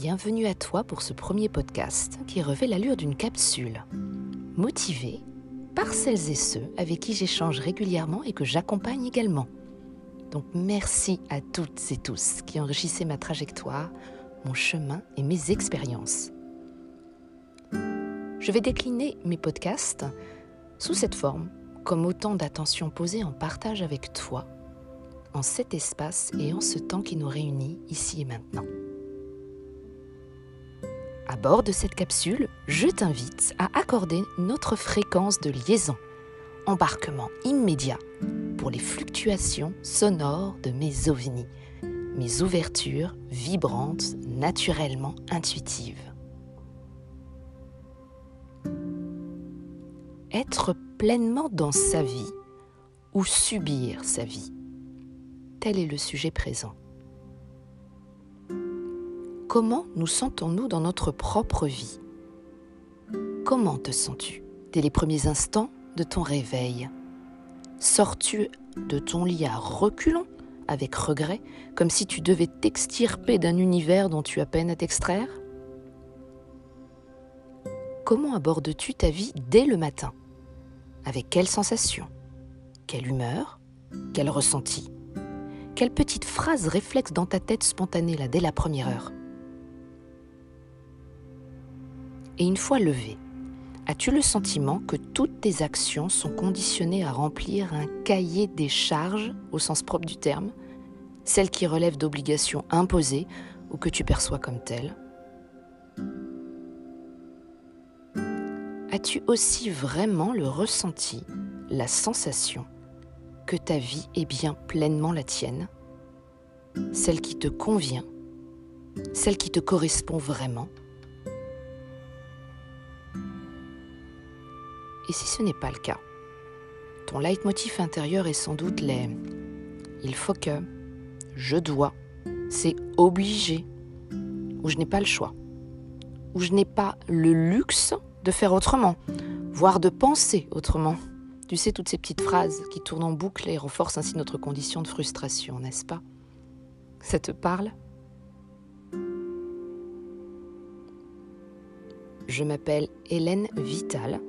Bienvenue à toi pour ce premier podcast qui revêt l'allure d'une capsule. Motivé par celles et ceux avec qui j'échange régulièrement et que j'accompagne également. Donc merci à toutes et tous qui enrichissaient ma trajectoire, mon chemin et mes expériences. Je vais décliner mes podcasts sous cette forme, comme autant d'attention posée en partage avec toi, en cet espace et en ce temps qui nous réunit ici et maintenant. À bord de cette capsule, je t'invite à accorder notre fréquence de liaison. Embarquement immédiat pour les fluctuations sonores de mes ovnis, mes ouvertures vibrantes, naturellement intuitives. Être pleinement dans sa vie ou subir sa vie Tel est le sujet présent. Comment nous sentons-nous dans notre propre vie? Comment te sens-tu dès les premiers instants de ton réveil? Sors-tu de ton lit à reculons, avec regret, comme si tu devais t'extirper d'un univers dont tu as peine à t'extraire? Comment abordes-tu ta vie dès le matin? Avec quelle sensation? Quelle humeur? Quel ressenti? Quelle petite phrase réflexe dans ta tête spontanée là dès la première heure? Et une fois levé, as-tu le sentiment que toutes tes actions sont conditionnées à remplir un cahier des charges au sens propre du terme, celles qui relèvent d'obligations imposées ou que tu perçois comme telles? As-tu aussi vraiment le ressenti, la sensation que ta vie est bien pleinement la tienne, celle qui te convient, celle qui te correspond vraiment? Et si ce n'est pas le cas Ton leitmotiv intérieur est sans doute les il faut que, je dois, c'est obligé, ou je n'ai pas le choix, ou je n'ai pas le luxe de faire autrement, voire de penser autrement. Tu sais, toutes ces petites phrases qui tournent en boucle et renforcent ainsi notre condition de frustration, n'est-ce pas? Ça te parle? Je m'appelle Hélène Vital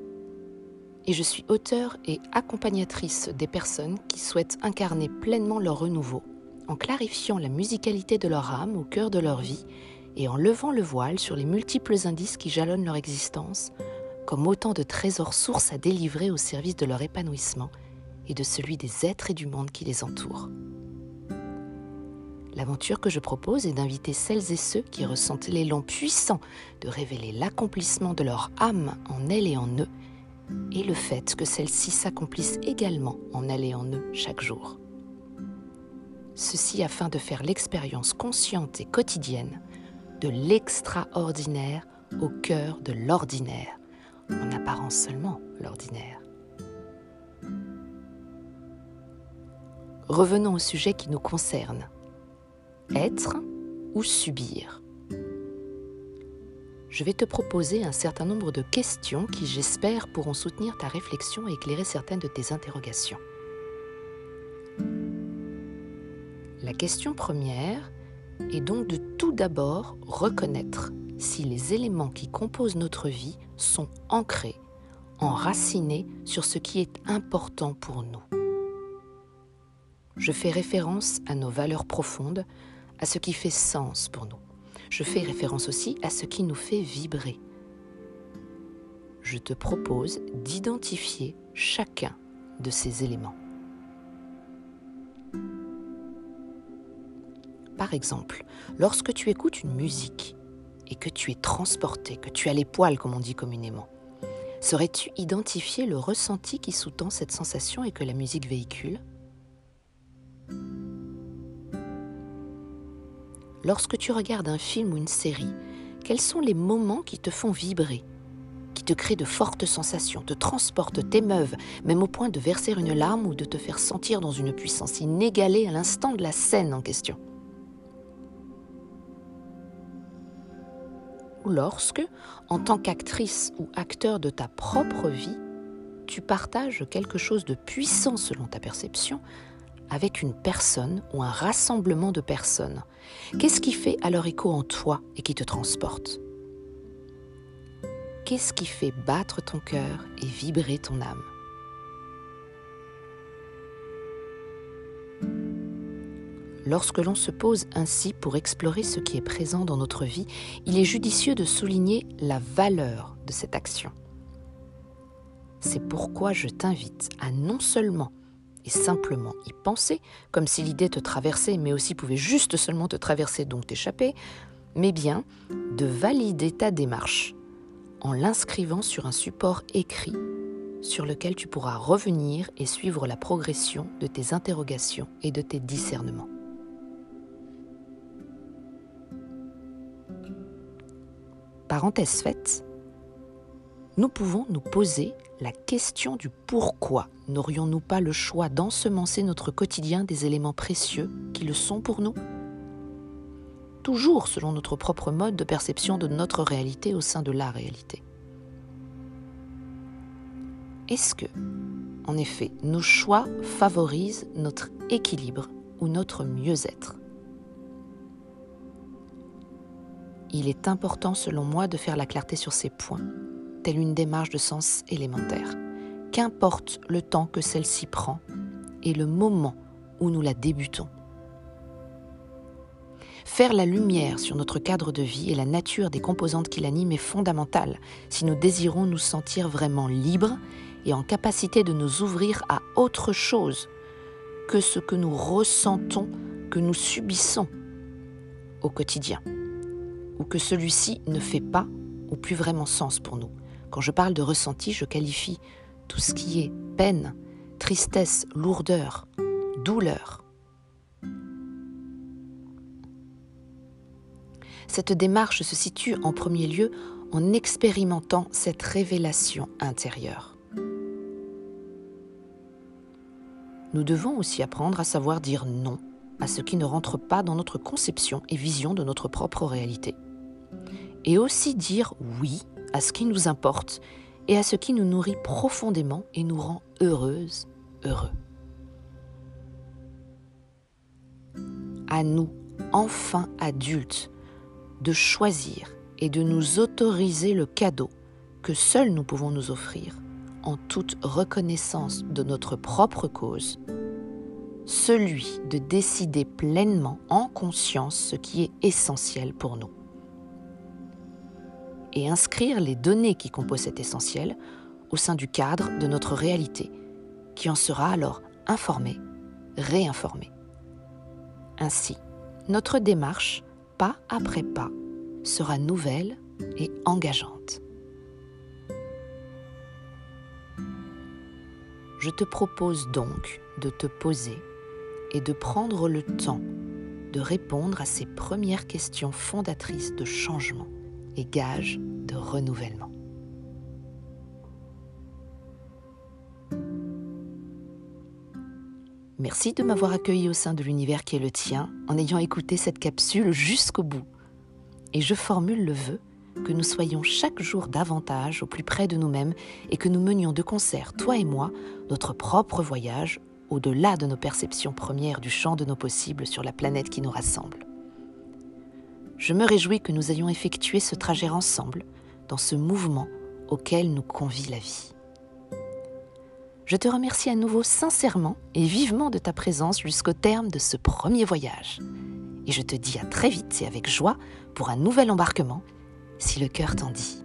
et je suis auteur et accompagnatrice des personnes qui souhaitent incarner pleinement leur renouveau, en clarifiant la musicalité de leur âme au cœur de leur vie et en levant le voile sur les multiples indices qui jalonnent leur existence, comme autant de trésors sources à délivrer au service de leur épanouissement et de celui des êtres et du monde qui les entourent. L'aventure que je propose est d'inviter celles et ceux qui ressentent l'élan puissant de révéler l'accomplissement de leur âme en elles et en eux et le fait que celles-ci s'accomplissent également en elle et en eux chaque jour. Ceci afin de faire l'expérience consciente et quotidienne de l'extraordinaire au cœur de l'ordinaire, en apparence seulement l'ordinaire. Revenons au sujet qui nous concerne. Être ou subir je vais te proposer un certain nombre de questions qui, j'espère, pourront soutenir ta réflexion et éclairer certaines de tes interrogations. La question première est donc de tout d'abord reconnaître si les éléments qui composent notre vie sont ancrés, enracinés sur ce qui est important pour nous. Je fais référence à nos valeurs profondes, à ce qui fait sens pour nous je fais référence aussi à ce qui nous fait vibrer. Je te propose d'identifier chacun de ces éléments. Par exemple, lorsque tu écoutes une musique et que tu es transporté, que tu as les poils comme on dit communément, saurais-tu identifier le ressenti qui sous-tend cette sensation et que la musique véhicule? Lorsque tu regardes un film ou une série, quels sont les moments qui te font vibrer, qui te créent de fortes sensations, te transportent, t'émeuvent, même au point de verser une larme ou de te faire sentir dans une puissance inégalée à l'instant de la scène en question? Ou lorsque, en tant qu'actrice ou acteur de ta propre vie, tu partages quelque chose de puissant selon ta perception avec une personne ou un rassemblement de personnes. Qu'est-ce qui fait alors écho en toi et qui te transporte? Qu'est-ce qui fait battre ton cœur et vibrer ton âme? Lorsque l'on se pose ainsi pour explorer ce qui est présent dans notre vie, il est judicieux de souligner la valeur de cette action. C'est pourquoi je t'invite à non seulement simplement y penser, comme si l'idée te traversait, mais aussi pouvait juste seulement te traverser, donc t'échapper, mais bien de valider ta démarche en l'inscrivant sur un support écrit sur lequel tu pourras revenir et suivre la progression de tes interrogations et de tes discernements. Parenthèse faite, nous pouvons nous poser la question du pourquoi n'aurions-nous pas le choix d'ensemencer notre quotidien des éléments précieux qui le sont pour nous? Toujours selon notre propre mode de perception de notre réalité au sein de la réalité. Est-ce que, en effet, nos choix favorisent notre équilibre ou notre mieux-être? Il est important selon moi de faire la clarté sur ces points, une démarche de sens élémentaire. Qu'importe le temps que celle-ci prend et le moment où nous la débutons. Faire la lumière sur notre cadre de vie et la nature des composantes qui l'animent est fondamental si nous désirons nous sentir vraiment libres et en capacité de nous ouvrir à autre chose que ce que nous ressentons, que nous subissons au quotidien ou que celui-ci ne fait pas ou plus vraiment sens pour nous. Quand je parle de ressenti, je qualifie tout ce qui est peine, tristesse, lourdeur, douleur. Cette démarche se situe en premier lieu en expérimentant cette révélation intérieure. Nous devons aussi apprendre à savoir dire non à ce qui ne rentre pas dans notre conception et vision de notre propre réalité et aussi dire oui à ce qui nous importe et à ce qui nous nourrit profondément et nous rend heureuse, heureux. À nous, enfin adultes, de choisir et de nous autoriser le cadeau que seuls nous pouvons nous offrir en toute reconnaissance de notre propre cause, celui de décider pleinement en conscience ce qui est essentiel pour nous et inscrire les données qui composent cet essentiel au sein du cadre de notre réalité, qui en sera alors informée, réinformée. Ainsi, notre démarche, pas après pas, sera nouvelle et engageante. Je te propose donc de te poser et de prendre le temps de répondre à ces premières questions fondatrices de changement et gage de renouvellement. Merci de m'avoir accueilli au sein de l'univers qui est le tien en ayant écouté cette capsule jusqu'au bout. Et je formule le vœu que nous soyons chaque jour davantage au plus près de nous-mêmes et que nous menions de concert, toi et moi, notre propre voyage au-delà de nos perceptions premières du champ de nos possibles sur la planète qui nous rassemble. Je me réjouis que nous ayons effectué ce trajet ensemble, dans ce mouvement auquel nous convie la vie. Je te remercie à nouveau sincèrement et vivement de ta présence jusqu'au terme de ce premier voyage. Et je te dis à très vite et avec joie pour un nouvel embarquement, si le cœur t'en dit.